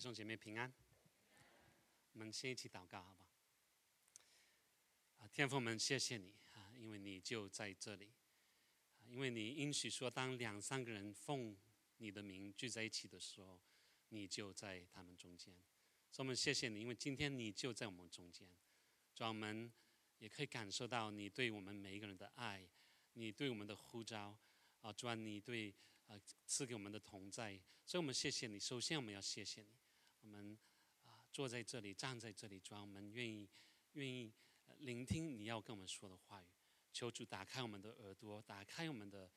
弟兄姐妹平安，我们先一起祷告，好不好？啊，天父们，谢谢你啊，因为你就在这里，因为你允许说，当两三个人奉你的名聚在一起的时候，你就在他们中间。所以，我们谢谢你，因为今天你就在我们中间，主，我们也可以感受到你对我们每一个人的爱，你对我们的呼召，啊，主啊，你对。呃，赐给我们的同在，所以我们谢谢你。首先，我们要谢谢你。我们啊，坐在这里，站在这里，主，我们愿意愿意聆听你要跟我们说的话语。求主打开我们的耳朵，打开我们的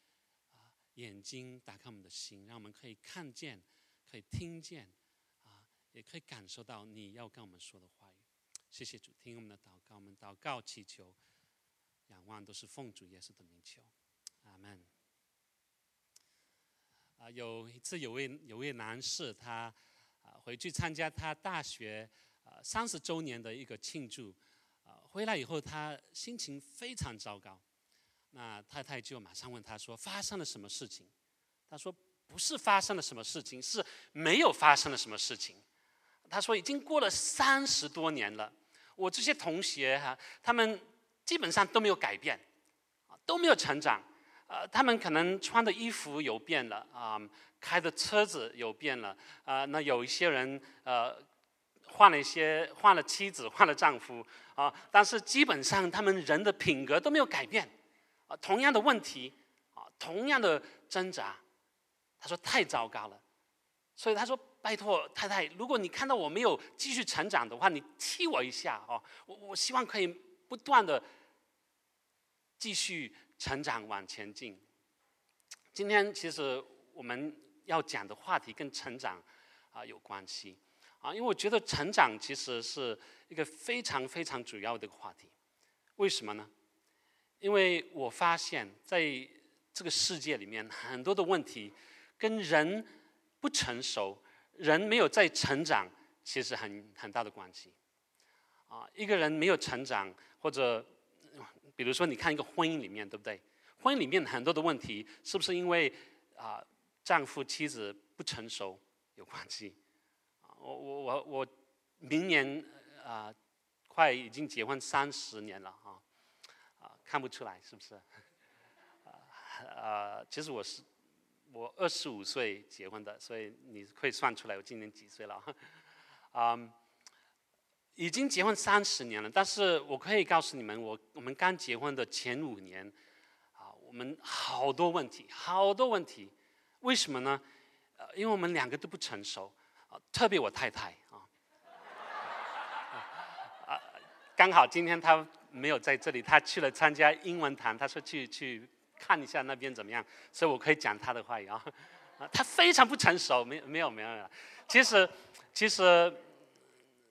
啊眼睛，打开我们的心，让我们可以看见，可以听见，啊，也可以感受到你要跟我们说的话语。谢谢主，听我们的祷告，我们祷告祈求，仰望都是奉主耶稣的名求，阿门。啊，有一次有位有位男士，他回去参加他大学啊三十周年的一个庆祝，啊回来以后他心情非常糟糕，那太太就马上问他说发生了什么事情？他说不是发生了什么事情，是没有发生了什么事情。他说已经过了三十多年了，我这些同学哈，他们基本上都没有改变，都没有成长。呃，他们可能穿的衣服有变了啊，开的车子有变了啊。那有一些人呃，换了一些，换了妻子，换了丈夫啊。但是基本上他们人的品格都没有改变啊。同样的问题啊，同样的挣扎，他说太糟糕了。所以他说：“拜托太太，如果你看到我没有继续成长的话，你踢我一下哦。我我希望可以不断的继续。”成长往前进。今天其实我们要讲的话题跟成长啊有关系啊，因为我觉得成长其实是一个非常非常主要的一个话题。为什么呢？因为我发现在这个世界里面很多的问题跟人不成熟、人没有在成长，其实很很大的关系。啊，一个人没有成长或者。比如说，你看一个婚姻里面，对不对？婚姻里面很多的问题，是不是因为啊丈夫妻子不成熟有关系？我我我我明年啊快已经结婚三十年了啊啊看不出来是不是？啊其实我是我二十五岁结婚的，所以你可以算出来我今年几岁了啊。已经结婚三十年了，但是我可以告诉你们，我我们刚结婚的前五年，啊，我们好多问题，好多问题，为什么呢？因为我们两个都不成熟，特别我太太啊，啊，刚好今天她没有在这里，她去了参加英文堂，她说去去看一下那边怎么样，所以我可以讲她的话语啊，她非常不成熟，没没有没有，其实其实。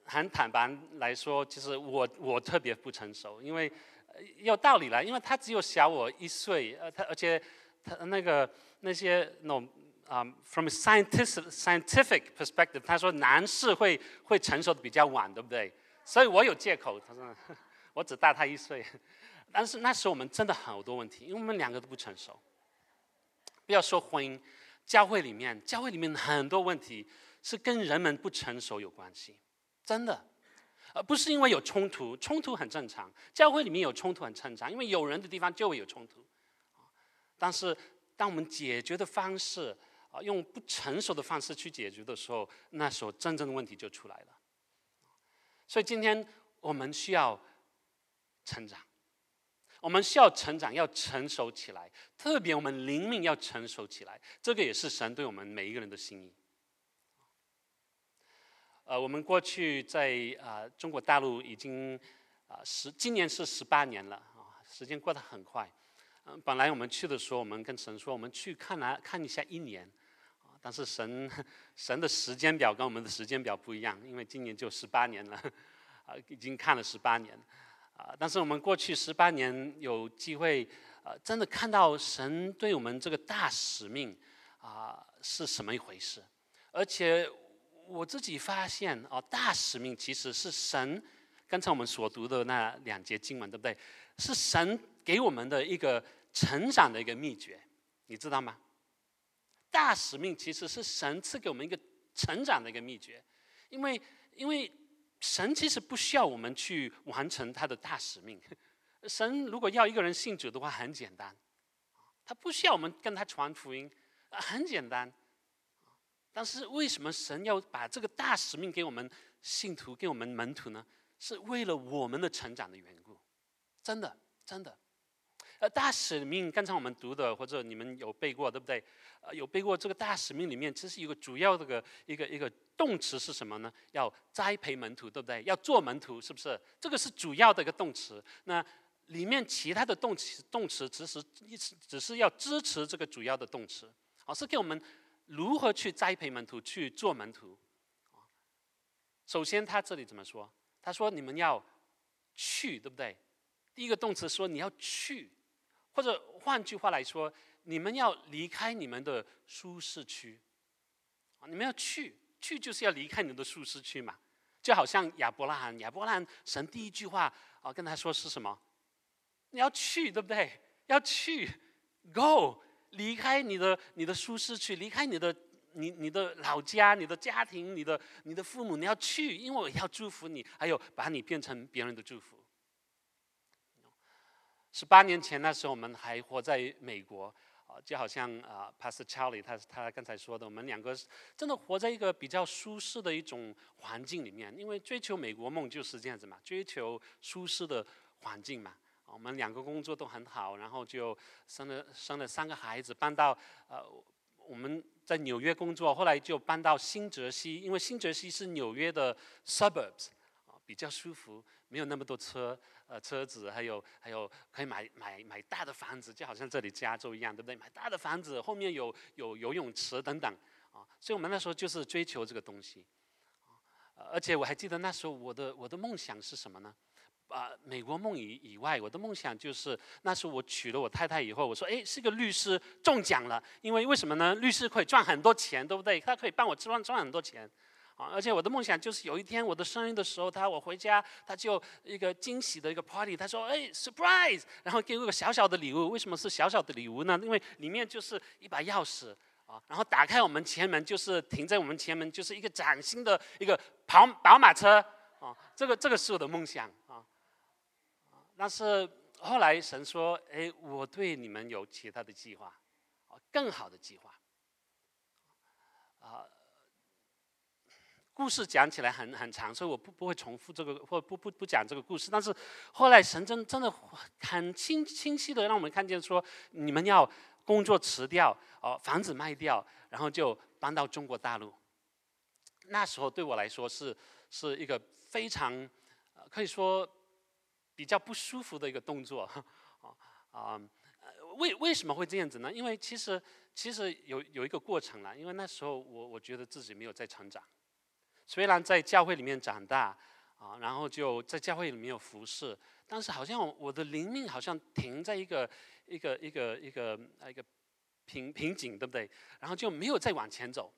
很坦白来说，其实我我特别不成熟，因为有道理了，因为他只有小我一岁，呃，他而且他那个那些那种啊，from scientific scientific perspective，他说男士会会成熟的比较晚，对不对？所以我有借口，他说 我只大他一岁，但是那时我们真的好多问题，因为我们两个都不成熟。不要说婚姻，教会里面教会里面很多问题是跟人们不成熟有关系。真的，而不是因为有冲突，冲突很正常。教会里面有冲突很正常，因为有人的地方就会有冲突。但是，当我们解决的方式啊，用不成熟的方式去解决的时候，那时候真正的问题就出来了。所以，今天我们需要成长，我们需要成长，要成熟起来。特别我们灵命要成熟起来，这个也是神对我们每一个人的心意。呃，我们过去在啊中国大陆已经啊十今年是十八年了啊，时间过得很快。本来我们去的时候，我们跟神说，我们去看来看一下一年，啊，但是神 神的时间表跟我们的时间表不一样，因为今年就十八年了，啊，已经看了十八年，啊，但是我们过去十八年有机会啊，真的看到神对我们这个大使命啊是什么一回事，而且。我自己发现哦，大使命其实是神，刚才我们所读的那两节经文，对不对？是神给我们的一个成长的一个秘诀，你知道吗？大使命其实是神赐给我们一个成长的一个秘诀，因为因为神其实不需要我们去完成他的大使命。神如果要一个人信主的话，很简单，他不需要我们跟他传福音，很简单。但是为什么神要把这个大使命给我们信徒、给我们门徒呢？是为了我们的成长的缘故，真的，真的。呃，大使命刚才我们读的，或者你们有背过，对不对？呃，有背过这个大使命里面，其实有个主要的个一个一个动词是什么呢？要栽培门徒，对不对？要做门徒，是不是？这个是主要的一个动词。那里面其他的动词动词，其实意思只是要支持这个主要的动词，啊，是给我们。如何去栽培门徒，去做门徒？首先，他这里怎么说？他说：“你们要去，对不对？”第一个动词说：“你要去。”或者换句话来说，你们要离开你们的舒适区。你们要去，去就是要离开你的舒适区嘛。就好像亚伯拉罕，亚伯拉罕神第一句话啊跟他说是什么？你要去，对不对？要去，Go。离开你的你的舒适区，离开你的你你的老家、你的家庭、你的你的父母，你要去，因为我要祝福你，还有把你变成别人的祝福。十八年前那时候，我们还活在美国，就好像啊，Pastor Charlie 他他刚才说的，我们两个真的活在一个比较舒适的一种环境里面，因为追求美国梦就是这样子嘛，追求舒适的环境嘛。我们两个工作都很好，然后就生了生了三个孩子，搬到呃我们在纽约工作，后来就搬到新泽西，因为新泽西是纽约的 suburbs，比较舒服，没有那么多车呃车子，还有还有可以买买买大的房子，就好像这里加州一样，对不对？买大的房子，后面有有游泳池等等，啊，所以我们那时候就是追求这个东西，而且我还记得那时候我的我的梦想是什么呢？啊，美国梦以以外，我的梦想就是那时候我娶了我太太以后，我说，哎，是个律师中奖了，因为为什么呢？律师可以赚很多钱，对不对？他可以帮我赚赚很多钱，啊，而且我的梦想就是有一天我的生日的时候，他我回家，他就一个惊喜的一个 party，他说，哎，surprise，然后给我个小小的礼物。为什么是小小的礼物呢？因为里面就是一把钥匙，啊，然后打开我们前门，就是停在我们前门，就是一个崭新的一个跑宝马车，啊，这个这个是我的梦想，啊。但是后来神说：“哎，我对你们有其他的计划，啊，更好的计划。”啊，故事讲起来很很长，所以我不不会重复这个，或不不不讲这个故事。但是后来神真真的很清清晰的让我们看见说：你们要工作辞掉，哦，房子卖掉，然后就搬到中国大陆。那时候对我来说是是一个非常可以说。比较不舒服的一个动作，啊，为为什么会这样子呢？因为其实其实有有一个过程了。因为那时候我我觉得自己没有在成长，虽然在教会里面长大啊，然后就在教会里面有服侍，但是好像我的灵命好像停在一个一个一个一个一个瓶瓶颈，对不对？然后就没有再往前走。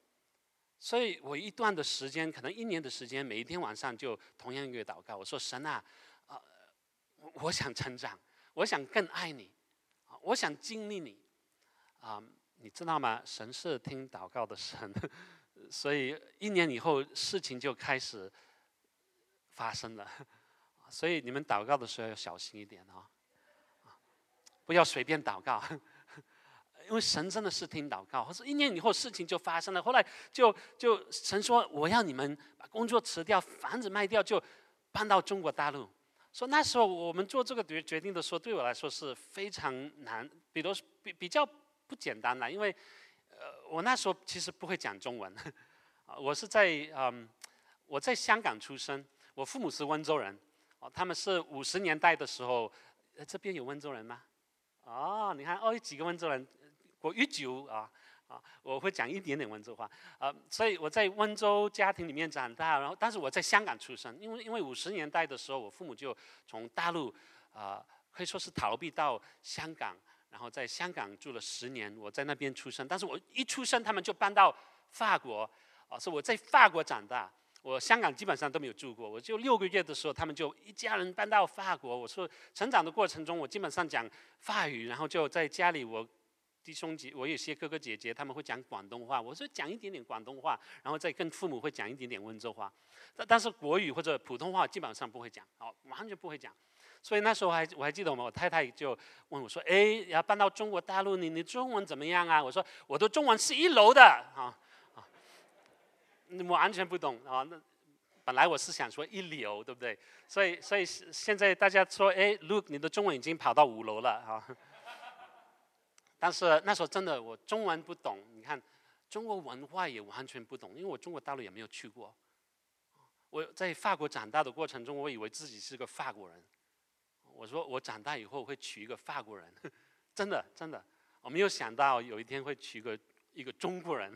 所以我一段的时间，可能一年的时间，每一天晚上就同样一个祷告，我说神啊。我想成长，我想更爱你，我想经历你，啊，你知道吗？神是听祷告的神，所以一年以后事情就开始发生了，所以你们祷告的时候要小心一点啊，不要随便祷告，因为神真的是听祷告，或者一年以后事情就发生了。后来就就神说，我要你们把工作辞掉，房子卖掉，就搬到中国大陆。说那时候我们做这个决决定的时候，对我来说是非常难，比如比比较不简单了，因为我那时候其实不会讲中文，我是在嗯我在香港出生，我父母是温州人，哦他们是五十年代的时候，这边有温州人吗？哦你看哦有几个温州人，我一九啊。啊，我会讲一点点温州话，呃，所以我在温州家庭里面长大，然后但是我在香港出生，因为因为五十年代的时候，我父母就从大陆，啊，可以说是逃避到香港，然后在香港住了十年，我在那边出生，但是我一出生他们就搬到法国，啊，是我在法国长大，我香港基本上都没有住过，我就六个月的时候，他们就一家人搬到法国，我说成长的过程中，我基本上讲法语，然后就在家里我。弟兄姐，我有些哥哥姐姐他们会讲广东话，我说讲一点点广东话，然后再跟父母会讲一点点温州话，但但是国语或者普通话基本上不会讲，哦，完全不会讲。所以那时候我还我还记得我们我太太就问我说：“哎，要搬到中国大陆，你你中文怎么样啊？”我说：“我的中文是一流的啊啊，完全不懂啊。”那本来我是想说一流，对不对？所以所以现在大家说：“哎，Luke，你的中文已经跑到五楼了啊。”但是那时候真的我中文不懂，你看中国文化也完全不懂，因为我中国大陆也没有去过。我在法国长大的过程中，我以为自己是个法国人。我说我长大以后会娶一个法国人，真的真的，我没有想到有一天会娶个一个中国人，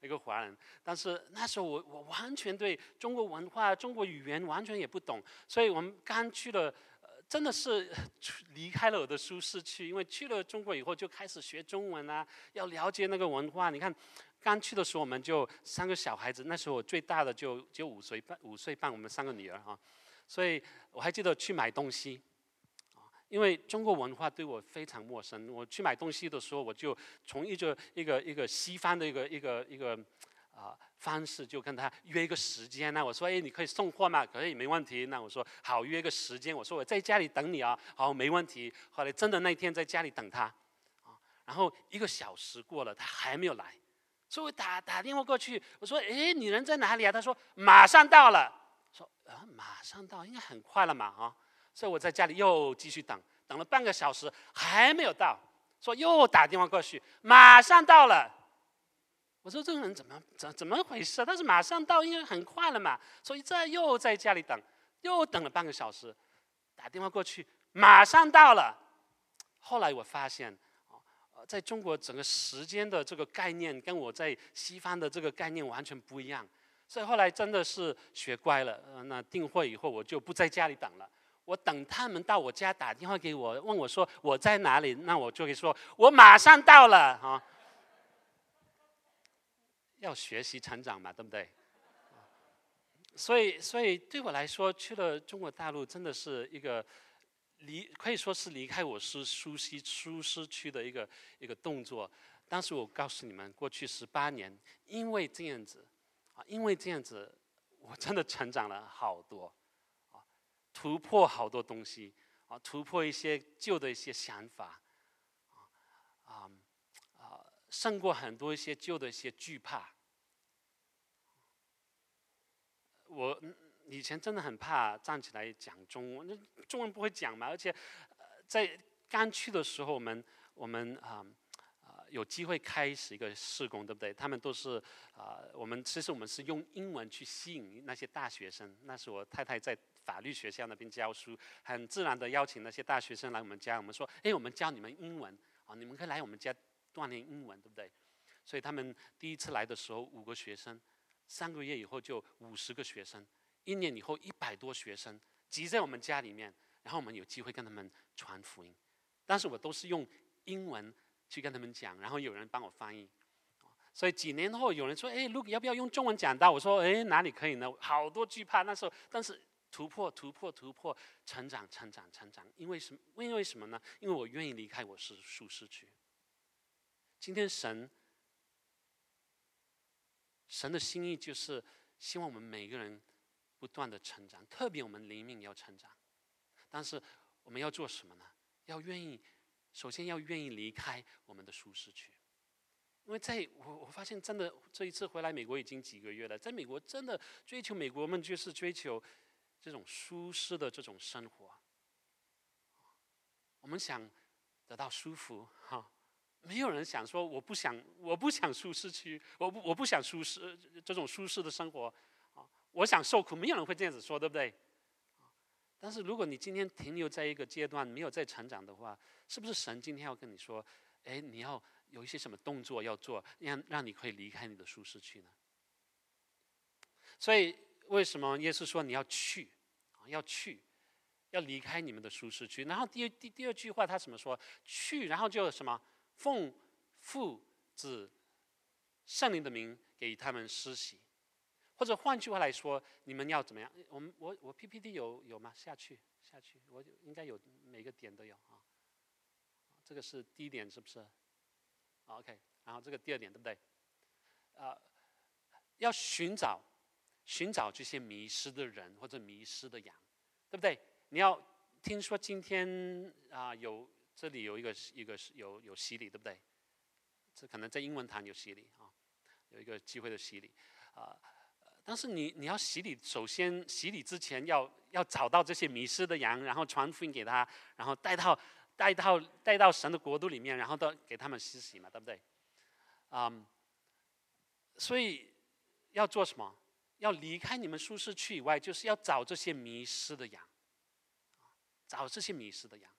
一个华人。但是那时候我我完全对中国文化、中国语言完全也不懂，所以我们刚去了，真的是 离开了我的舒适区。因为去了中国以后就开始学中文啊，要了解那个文化。你看，刚去的时候我们就三个小孩子，那时候我最大的就就五岁半，五岁半，我们三个女儿啊，所以我还记得去买东西。因为中国文化对我非常陌生，我去买东西的时候，我就从一个一个一个西方的一个一个一个啊方式，就跟他约一个时间。那我说，哎，你可以送货吗？可以，没问题。那我说好，约个时间。我说我在家里等你啊，好，没问题。后来真的那天在家里等他，啊，然后一个小时过了，他还没有来，所以我打打电话过去，我说，哎，你人在哪里啊？他说马上到了。说啊，马上到，应该很快了嘛，啊。所以我在家里又继续等，等了半个小时还没有到，说又打电话过去，马上到了。我说这个人怎么怎怎么回事？他是马上到，应该很快了嘛。所以这又在家里等，又等了半个小时，打电话过去，马上到了。后来我发现，在中国整个时间的这个概念跟我在西方的这个概念完全不一样。所以后来真的是学乖了。那订货以后我就不在家里等了。我等他们到我家打电话给我，问我说我在哪里，那我就会说我马上到了啊。要学习成长嘛，对不对？所以，所以对我来说，去了中国大陆真的是一个离，可以说是离开我是舒适舒适区的一个一个动作。当时我告诉你们，过去十八年，因为这样子啊，因为这样子，我真的成长了好多。突破好多东西啊，突破一些旧的一些想法啊啊，胜过很多一些旧的一些惧怕。我以前真的很怕站起来讲中文，那中文不会讲嘛，而且在刚去的时候，我们我们啊啊有机会开始一个试工，对不对？他们都是啊，我们其实我们是用英文去吸引那些大学生，那是我太太在。法律学校那边教书，很自然的邀请那些大学生来我们家。我们说，哎，我们教你们英文啊，你们可以来我们家锻炼英文，对不对？所以他们第一次来的时候五个学生，三个月以后就五十个学生，一年以后一百多学生挤在我们家里面，然后我们有机会跟他们传福音。但是我都是用英文去跟他们讲，然后有人帮我翻译。所以几年后有人说，哎，Luke 要不要用中文讲道？我说，哎，哪里可以呢？好多惧怕那时候，但是。突破，突破，突破，成长，成长，成长。因为什么？因为什么呢？因为我愿意离开我是舒适区。今天神，神的心意就是希望我们每个人不断的成长，特别我们灵命要成长。但是我们要做什么呢？要愿意，首先要愿意离开我们的舒适区。因为在我我发现真的这一次回来美国已经几个月了，在美国真的追求美国梦就是追求。这种舒适的这种生活，我们想得到舒服哈，没有人想说我不想我不想舒适区，我不我不想舒适这种舒适的生活啊，我想受苦，没有人会这样子说，对不对？但是如果你今天停留在一个阶段，没有在成长的话，是不是神今天要跟你说，哎，你要有一些什么动作要做，让让你可以离开你的舒适区呢？所以。为什么耶稣说你要去，啊要去，要离开你们的舒适区？然后第第第二句话他怎么说？去，然后就什么奉父子圣灵的名给他们施洗，或者换句话来说，你们要怎么样？我们我我 PPT 有有吗？下去下去，我应该有每个点都有啊。这个是第一点，是不是？OK，然后这个第二点对不对？呃，要寻找寻找这些迷失的人或者迷失的羊，对不对？你要听说今天啊有这里有一个一个有有洗礼，对不对？这可能在英文堂有洗礼啊，有一个机会的洗礼啊。但是你你要洗礼，首先洗礼之前要要找到这些迷失的羊，然后传福音给他，然后带到带到带到神的国度里面，然后到给他们施洗嘛，对不对？啊，所以要做什么？要离开你们舒适区以外，就是要找这些迷失的羊，找这些迷失的羊。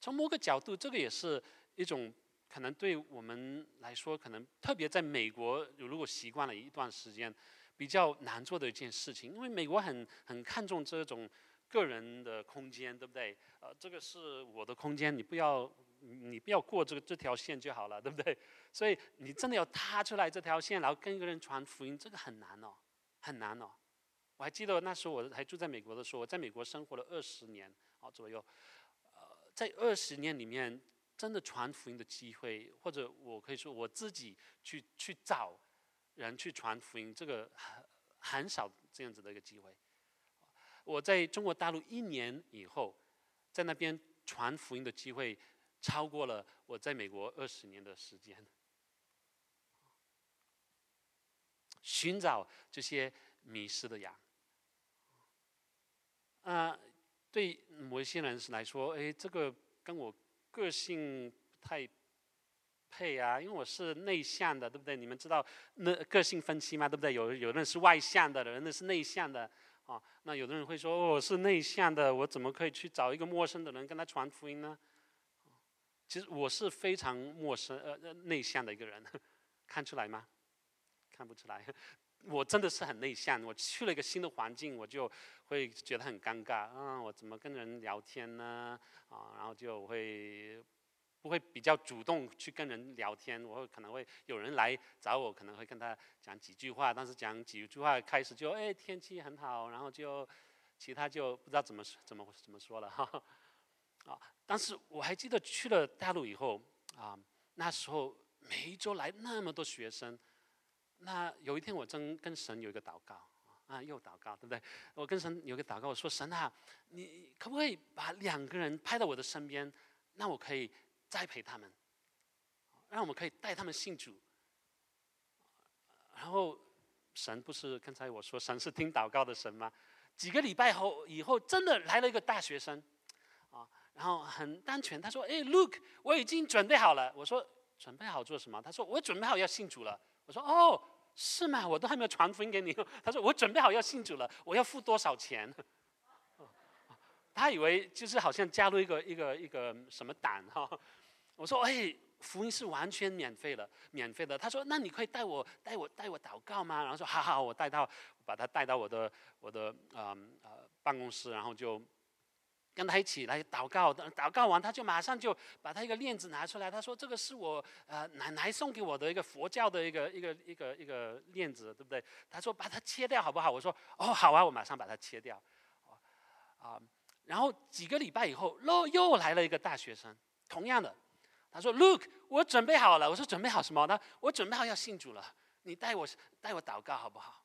从某个角度，这个也是一种可能对我们来说，可能特别在美国，如果习惯了一段时间。比较难做的一件事情，因为美国很很看重这种个人的空间，对不对？呃，这个是我的空间，你不要你不要过这个这条线就好了，对不对？所以你真的要踏出来这条线，然后跟一个人传福音，这个很难哦，很难哦。我还记得那时候我还住在美国的时候，我在美国生活了二十年啊左右，呃，在二十年里面，真的传福音的机会，或者我可以说我自己去去找。人去传福音，这个很很少这样子的一个机会。我在中国大陆一年以后，在那边传福音的机会，超过了我在美国二十年的时间。寻找这些迷失的羊。啊，对某一些人来说，哎，这个跟我个性太。配啊，因为我是内向的，对不对？你们知道那个性分析吗？对不对？有有的人是外向的，有人是内向的啊。那有的人会说，哦，我是内向的，我怎么可以去找一个陌生的人跟他传福音呢？其实我是非常陌生呃内向的一个人，看出来吗？看不出来，我真的是很内向。我去了一个新的环境，我就会觉得很尴尬啊，我怎么跟人聊天呢？啊，然后就会。不会比较主动去跟人聊天，我可能会有人来找我，可能会跟他讲几句话，但是讲几句话开始就哎天气很好，然后就其他就不知道怎么怎么怎么说了哈啊！但是我还记得去了大陆以后啊，那时候每一周来那么多学生，那有一天我真跟神有一个祷告啊，又祷告对不对？我跟神有个祷告，我说神啊，你可不可以把两个人派到我的身边，那我可以。栽培他们，让我们可以带他们信主。然后神不是刚才我说神是听祷告的神吗？几个礼拜后以后，真的来了一个大学生，啊，然后很单纯，他说：“哎，Look，我已经准备好了。”我说：“准备好做什么？”他说：“我准备好要信主了。”我说：“哦，是吗？我都还没有传福音给你。”他说：“我准备好要信主了，我要付多少钱？” 他以为就是好像加入一个一个一个什么党哈。我说：“哎，福音是完全免费的，免费的。”他说：“那你可以带我带我带我祷告吗？”然后说：“好好，我带到，把他带到我的我的呃呃办公室，然后就跟他一起来祷告。祷告完，他就马上就把他一个链子拿出来。他说：‘这个是我呃奶奶送给我的一个佛教的一个一个一个一个链子，对不对？’他说：‘把它切掉好不好？’我说：‘哦，好啊，我马上把它切掉。’啊，然后几个礼拜以后，又又来了一个大学生，同样的。”他说：“Look，我准备好了。”我说：“准备好什么呢？”我准备好要信主了。你带我带我祷告好不好？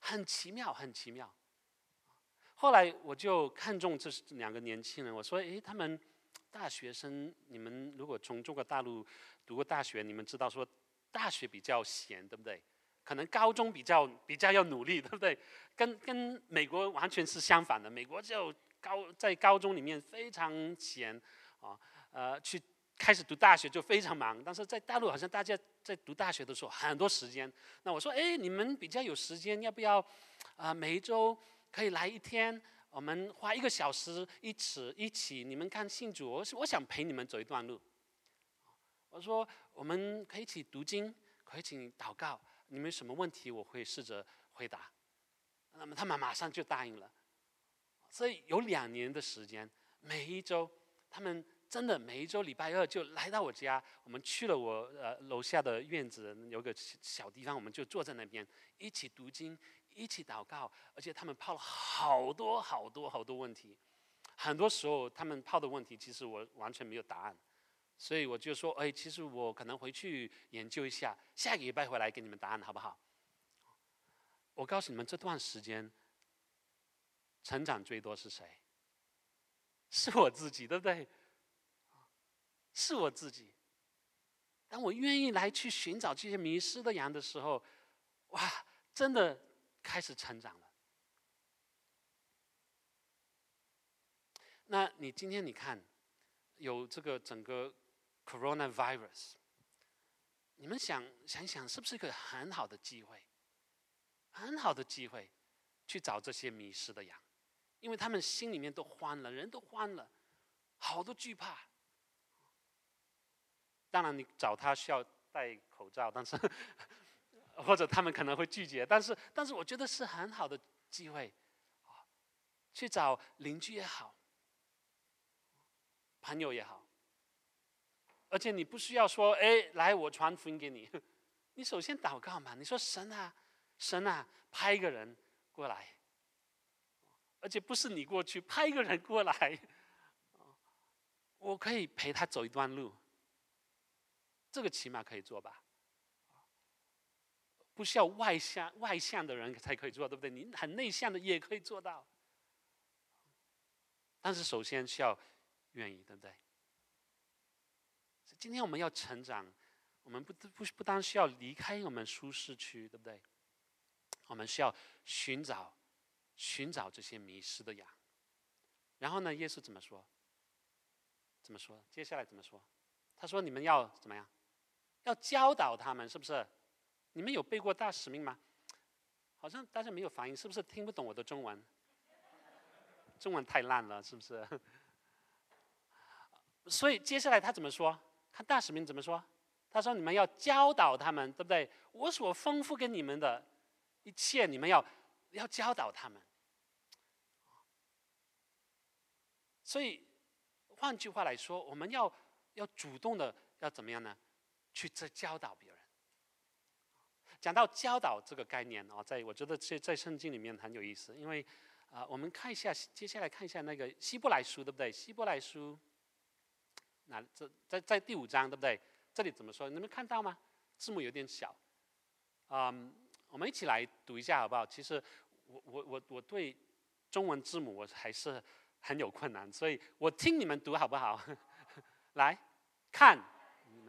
很奇妙，很奇妙。后来我就看中这两个年轻人，我说：“诶，他们大学生，你们如果从中国大陆读过大学，你们知道说大学比较闲，对不对？可能高中比较比较要努力，对不对？跟跟美国完全是相反的。美国就高在高中里面非常闲啊，呃，去。”开始读大学就非常忙，但是在大陆好像大家在读大学的时候很多时间。那我说，哎，你们比较有时间，要不要啊？每一周可以来一天，我们花一个小时一起一起，你们看信主，我我想陪你们走一段路。我说，我们可以一起读经，可以一起祷告，你们有什么问题我会试着回答。那么他们马上就答应了。所以有两年的时间，每一周他们。真的，每一周礼拜二就来到我家，我们去了我呃楼下的院子，有个小地方，我们就坐在那边一起读经，一起祷告，而且他们抛了好多好多好多问题，很多时候他们抛的问题，其实我完全没有答案，所以我就说，哎，其实我可能回去研究一下，下个礼拜回来给你们答案，好不好？我告诉你们，这段时间成长最多是谁？是我自己，对不对？是我自己。当我愿意来去寻找这些迷失的羊的时候，哇，真的开始成长了。那你今天你看，有这个整个 coronavirus，你们想想想，是不是一个很好的机会？很好的机会，去找这些迷失的羊，因为他们心里面都慌了，人都慌了，好多惧怕。当然，你找他需要戴口罩，但是或者他们可能会拒绝，但是但是我觉得是很好的机会，去找邻居也好，朋友也好，而且你不需要说，哎，来我传福音给你，你首先祷告嘛，你说神啊。神啊，派一个人过来，而且不是你过去，派一个人过来，我可以陪他走一段路，这个起码可以做吧？不需要外向外向的人才可以做，对不对？你很内向的也可以做到，但是首先需要愿意，对不对？今天我们要成长，我们不不不单需要离开我们舒适区，对不对？我们需要寻找、寻找这些迷失的羊。然后呢，耶稣怎么说？怎么说？接下来怎么说？他说：“你们要怎么样？要教导他们，是不是？你们有背过大使命吗？好像大家没有反应，是不是听不懂我的中文？中文太烂了，是不是？所以接下来他怎么说？看大使命怎么说？他说：你们要教导他们，对不对？我所吩咐给你们的。”一切你们要要教导他们，所以换句话来说，我们要要主动的要怎么样呢？去这教导别人。讲到教导这个概念哦，在我觉得在在圣经里面很有意思，因为啊，我们看一下接下来看一下那个希伯来书，对不对？希伯来书，那这在在第五章，对不对？这里怎么说？你们看到吗？字母有点小，嗯。我们一起来读一下好不好？其实我我我我对中文字母我还是很有困难，所以我听你们读好不好？来看，嗯，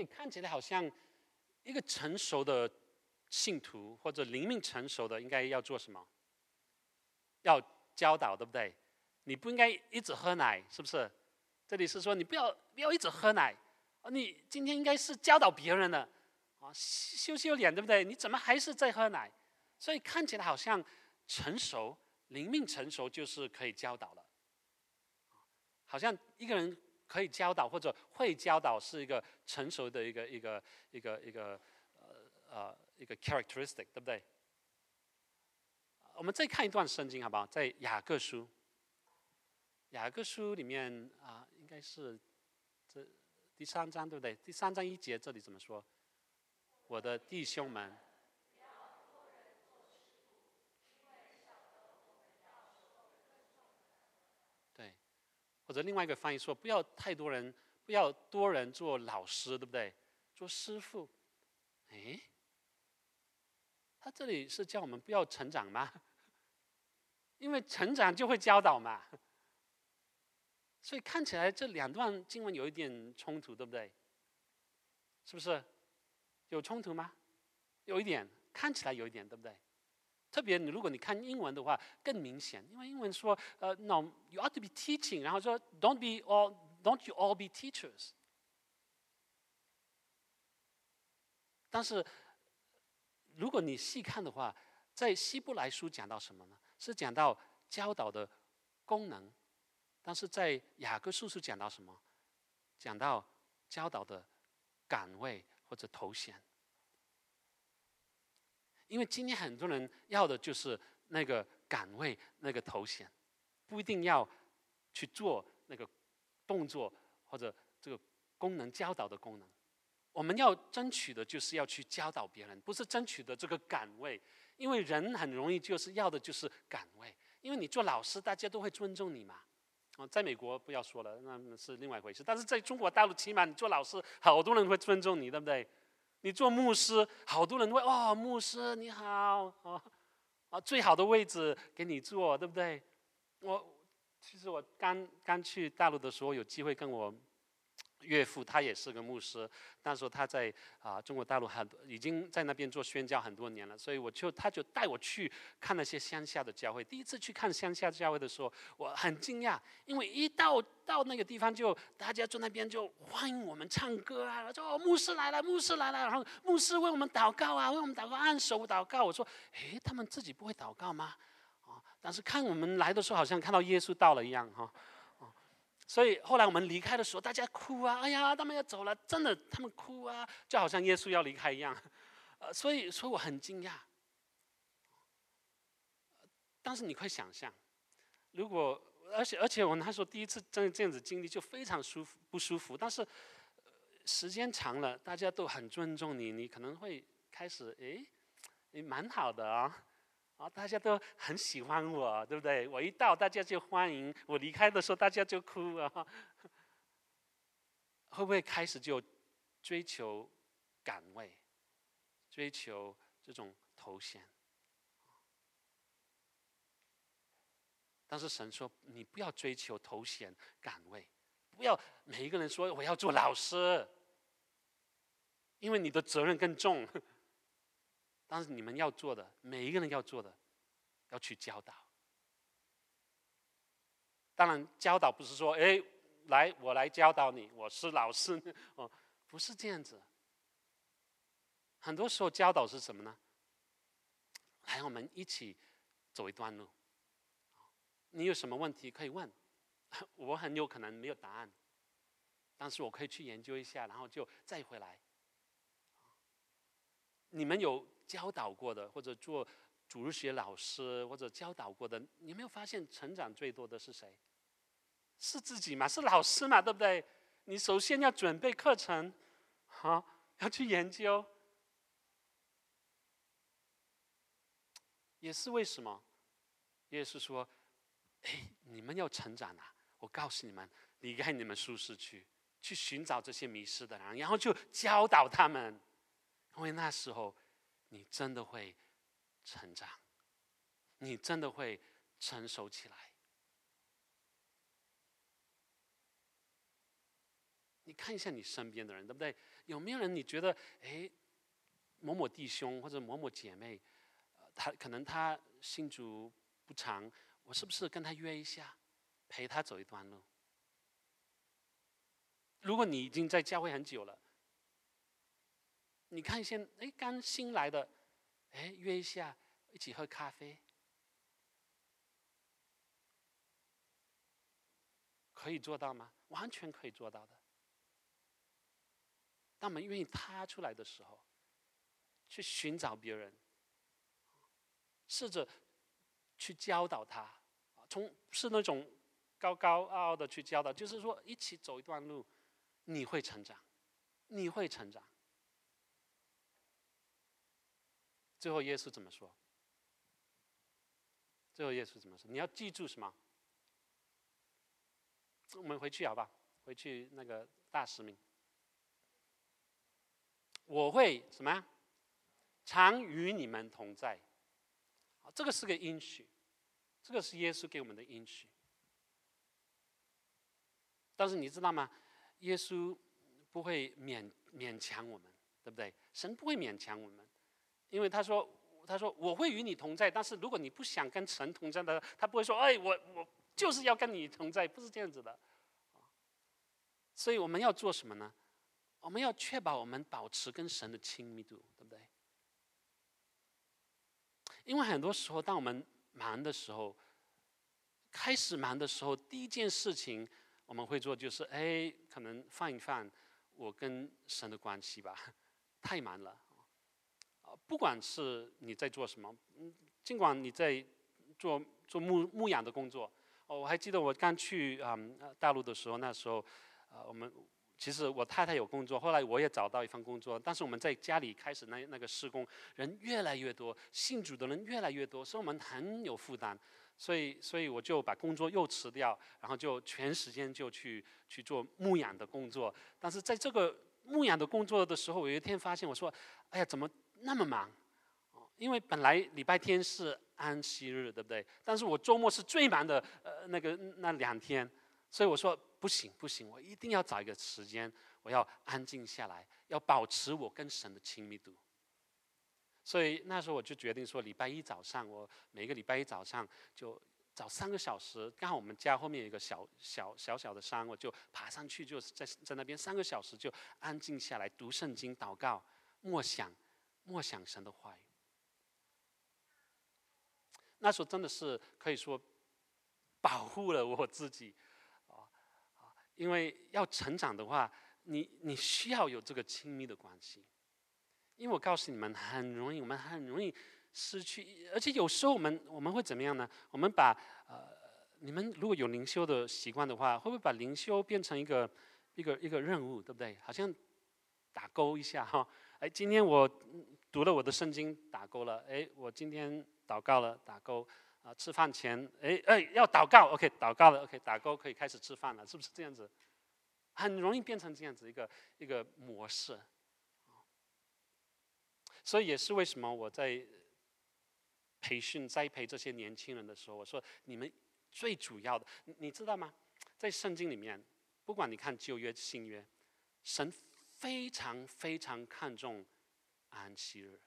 这里看起来好像。一个成熟的信徒或者灵命成熟的，应该要做什么？要教导，对不对？你不应该一直喝奶，是不是？这里是说你不要不要一直喝奶，你今天应该是教导别人的，啊，羞羞脸，对不对？你怎么还是在喝奶？所以看起来好像成熟灵命成熟就是可以教导了，好像一个人。可以教导或者会教导是一个成熟的一个一个一个一个呃呃一个 characteristic，对不对？我们再看一段圣经好不好？在雅各书，雅各书里面啊，应该是这第三章对不对？第三章一节这里怎么说？我的弟兄们。或者另外一个翻译说，不要太多人，不要多人做老师，对不对？做师傅，哎，他这里是叫我们不要成长吗？因为成长就会教导嘛。所以看起来这两段经文有一点冲突，对不对？是不是？有冲突吗？有一点，看起来有一点，对不对？特别你如果你看英文的话更明显，因为英文说呃，no you ought to be teaching，然后说 don't be all don't you all be teachers。但是如果你细看的话，在希伯来书讲到什么呢？是讲到教导的功能，但是在雅各书是讲到什么？讲到教导的岗位或者头衔。因为今天很多人要的就是那个岗位、那个头衔，不一定要去做那个动作或者这个功能教导的功能。我们要争取的就是要去教导别人，不是争取的这个岗位，因为人很容易就是要的就是岗位。因为你做老师，大家都会尊重你嘛。哦，在美国不要说了，那是另外一回事。但是在中国大陆，起码你做老师，好多人会尊重你，对不对？你做牧师，好多人问哦，牧师你好，哦，啊，最好的位置给你坐，对不对？我其实我刚刚去大陆的时候，有机会跟我。岳父他也是个牧师，那时候他在啊中国大陆很已经在那边做宣教很多年了，所以我就他就带我去看那些乡下的教会。第一次去看乡下教会的时候，我很惊讶，因为一到到那个地方就大家坐那边就欢迎我们唱歌啊，说牧师来了，牧师来了，然后牧师为我们祷告啊，为我们祷告，按手祷告。我说，诶，他们自己不会祷告吗？啊，但是看我们来的时候，好像看到耶稣到了一样哈。所以后来我们离开的时候，大家哭啊！哎呀，他们要走了，真的，他们哭啊，就好像耶稣要离开一样。呃，所以，所以我很惊讶。但是你可以想象，如果而且而且我那时候第一次这这样子经历，就非常舒服不舒服。但是时间长了，大家都很尊重你，你可能会开始诶，你蛮好的啊。啊，大家都很喜欢我，对不对？我一到，大家就欢迎；我离开的时候，大家就哭啊。会不会开始就追求岗位，追求这种头衔？但是神说，你不要追求头衔、岗位，不要每一个人说我要做老师，因为你的责任更重。但是你们要做的，每一个人要做的，要去教导。当然，教导不是说，哎，来，我来教导你，我是老师 哦，不是这样子。很多时候教导是什么呢？来，我们一起走一段路。你有什么问题可以问，我很有可能没有答案，但是我可以去研究一下，然后就再回来。你们有？教导过的，或者做主日学老师，或者教导过的，你没有发现成长最多的是谁？是自己嘛？是老师嘛？对不对？你首先要准备课程，好，要去研究，也是为什么？也是说，哎，你们要成长啊！我告诉你们，离开你们舒适区，去寻找这些迷失的人，然后就教导他们，因为那时候。你真的会成长，你真的会成熟起来。你看一下你身边的人，对不对？有没有人你觉得，哎，某某弟兄或者某某姐妹，他可能他信主不长，我是不是跟他约一下，陪他走一段路？如果你已经在教会很久了。你看一些哎，刚新来的，哎，约一下一起喝咖啡，可以做到吗？完全可以做到的。当我们愿意踏出来的时候，去寻找别人，试着去教导他，从是那种高高傲傲的去教导，就是说一起走一段路，你会成长，你会成长。最后耶稣怎么说？最后耶稣怎么说？你要记住什么？我们回去好吧，回去那个大使命。我会什么？常与你们同在。这个是个应许，这个是耶稣给我们的应许。但是你知道吗？耶稣不会勉勉强我们，对不对？神不会勉强我们。因为他说，他说我会与你同在，但是如果你不想跟神同在的，他不会说，哎，我我就是要跟你同在，不是这样子的。所以我们要做什么呢？我们要确保我们保持跟神的亲密度，对不对？因为很多时候，当我们忙的时候，开始忙的时候，第一件事情我们会做就是，哎，可能放一放我跟神的关系吧，太忙了。不管是你在做什么，嗯，尽管你在做做牧牧养的工作，哦我还记得我刚去啊大陆的时候，那时候，呃，我们其实我太太有工作，后来我也找到一份工作，但是我们在家里开始那那个施工，人越来越多，信主的人越来越多，所以我们很有负担。所以，所以我就把工作又辞掉，然后就全时间就去去做牧养的工作。但是在这个牧养的工作的时候，有一天发现，我说：“哎呀，怎么那么忙？”因为本来礼拜天是安息日，对不对？但是我周末是最忙的，呃，那个那两天。所以我说：“不行，不行，我一定要找一个时间，我要安静下来，要保持我跟神的亲密度。”所以那时候我就决定说，礼拜一早上，我每个礼拜一早上就找三个小时，刚好我们家后面有一个小小小小的山，我就爬上去，就在在那边三个小时就安静下来读圣经、祷告、默想、默想神的话语。那时候真的是可以说保护了我自己，啊，因为要成长的话，你你需要有这个亲密的关系。因为我告诉你们，很容易，我们很容易失去，而且有时候我们我们会怎么样呢？我们把呃，你们如果有灵修的习惯的话，会不会把灵修变成一个一个一个任务，对不对？好像打勾一下哈，哎，今天我读了我的圣经，打勾了，哎，我今天祷告了，打勾，啊，吃饭前，哎哎，要祷告，OK，祷告了，OK，打勾，可以开始吃饭了，是不是这样子？很容易变成这样子一个一个模式。所以也是为什么我在培训栽培这些年轻人的时候，我说你们最主要的，你知道吗？在圣经里面，不管你看旧约、新约，神非常非常看重安息日。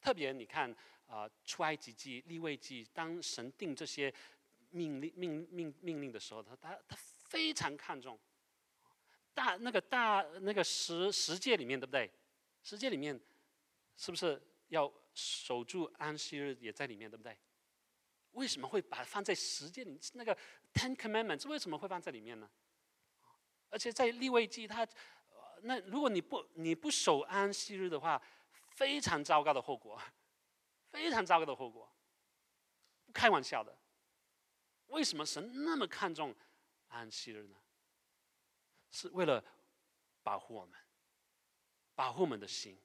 特别你看啊，出埃及记、立位记，当神定这些命令、命命命令的时候，他他他非常看重大那个大那个十十诫里面，对不对？十诫里面。是不是要守住安息日也在里面，对不对？为什么会把它放在十诫里？那个 Ten Commandments 为什么会放在里面呢？而且在立位记，它那如果你不你不守安息日的话，非常糟糕的后果，非常糟糕的后果，不开玩笑的。为什么神那么看重安息日呢？是为了保护我们，保护我们的心。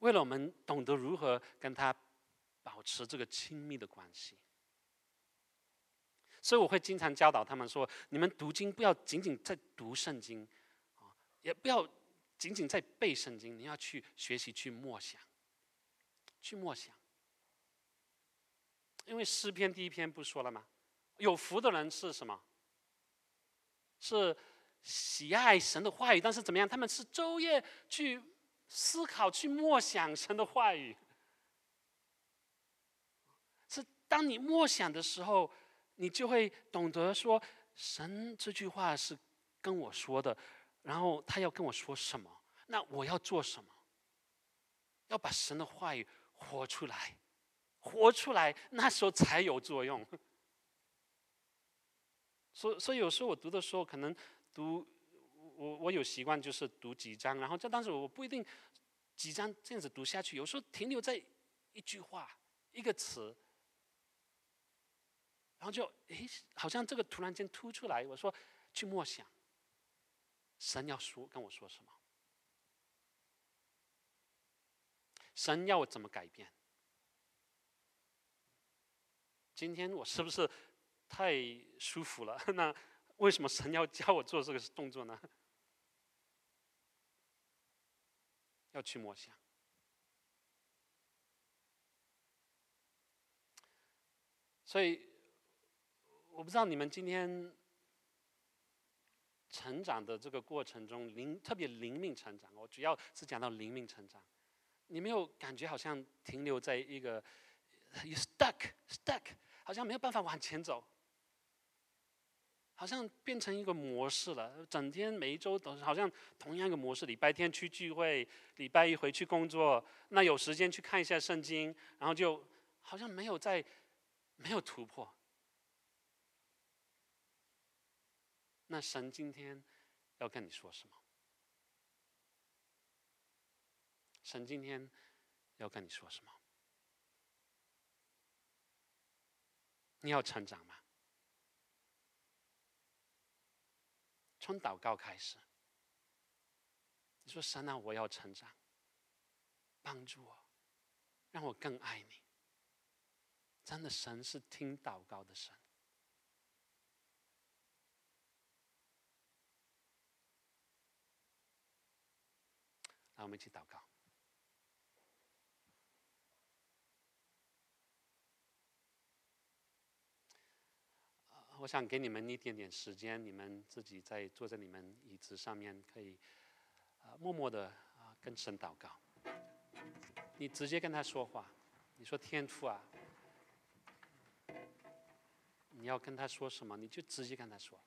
为了我们懂得如何跟他保持这个亲密的关系，所以我会经常教导他们说：你们读经不要仅仅在读圣经，啊，也不要仅仅在背圣经，你要去学习去默想，去默想。因为诗篇第一篇不说了吗？有福的人是什么？是喜爱神的话语，但是怎么样？他们是昼夜去。思考去默想神的话语，是当你默想的时候，你就会懂得说，神这句话是跟我说的，然后他要跟我说什么，那我要做什么？要把神的话语活出来，活出来，那时候才有作用。所所以有时候我读的时候，可能读。我我有习惯就是读几章，然后这当时我不一定几章这样子读下去，有时候停留在一句话一个词，然后就诶，好像这个突然间突出来，我说去默想，神要说跟我说什么，神要我怎么改变？今天我是不是太舒服了？那为什么神要教我做这个动作呢？要去默想，所以我不知道你们今天成长的这个过程中，灵特别灵命成长。我主要是讲到灵命成长，你没有感觉好像停留在一个 you stuck stuck，好像没有办法往前走。好像变成一个模式了，整天每一周都是好像同样一个模式。礼拜天去聚会，礼拜一回去工作，那有时间去看一下圣经，然后就好像没有在，没有突破。那神今天要跟你说什么？神今天要跟你说什么？你要成长吗？从祷告开始，你说神啊，我要成长，帮助我，让我更爱你。真的，神是听祷告的神。让我们一起祷告。我想给你们一点点时间，你们自己在坐在你们椅子上面，可以啊默默的啊跟神祷告。你直接跟他说话，你说天父啊，你要跟他说什么，你就直接跟他说。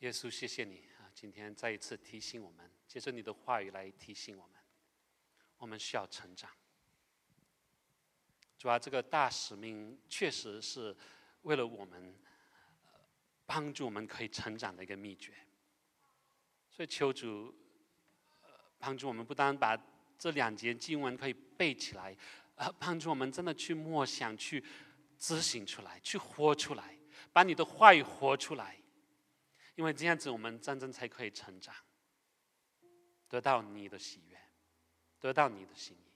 耶稣，谢谢你啊！今天再一次提醒我们，借着你的话语来提醒我们，我们需要成长。主啊，这个大使命确实是为了我们帮助我们可以成长的一个秘诀。所以求主帮助我们，不单把这两节经文可以背起来，呃，帮助我们真的去默想、去执行出来、去活出来，把你的话语活出来。因为这样子，我们真正才可以成长，得到你的喜悦，得到你的心意。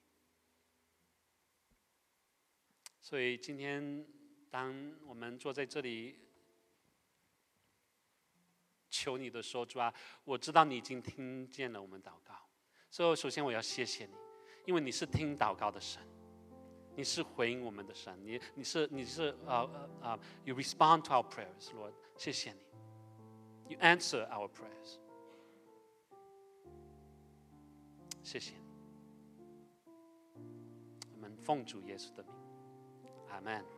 所以今天，当我们坐在这里求你的时候，主啊，我知道你已经听见了我们祷告。所以，首先我要谢谢你，因为你是听祷告的神，你是回应我们的神，你你是你是呃呃，you respond to our prayers，Lord，谢谢你。You answer our prayers。谢谢你，我们奉主耶稣的名，阿门。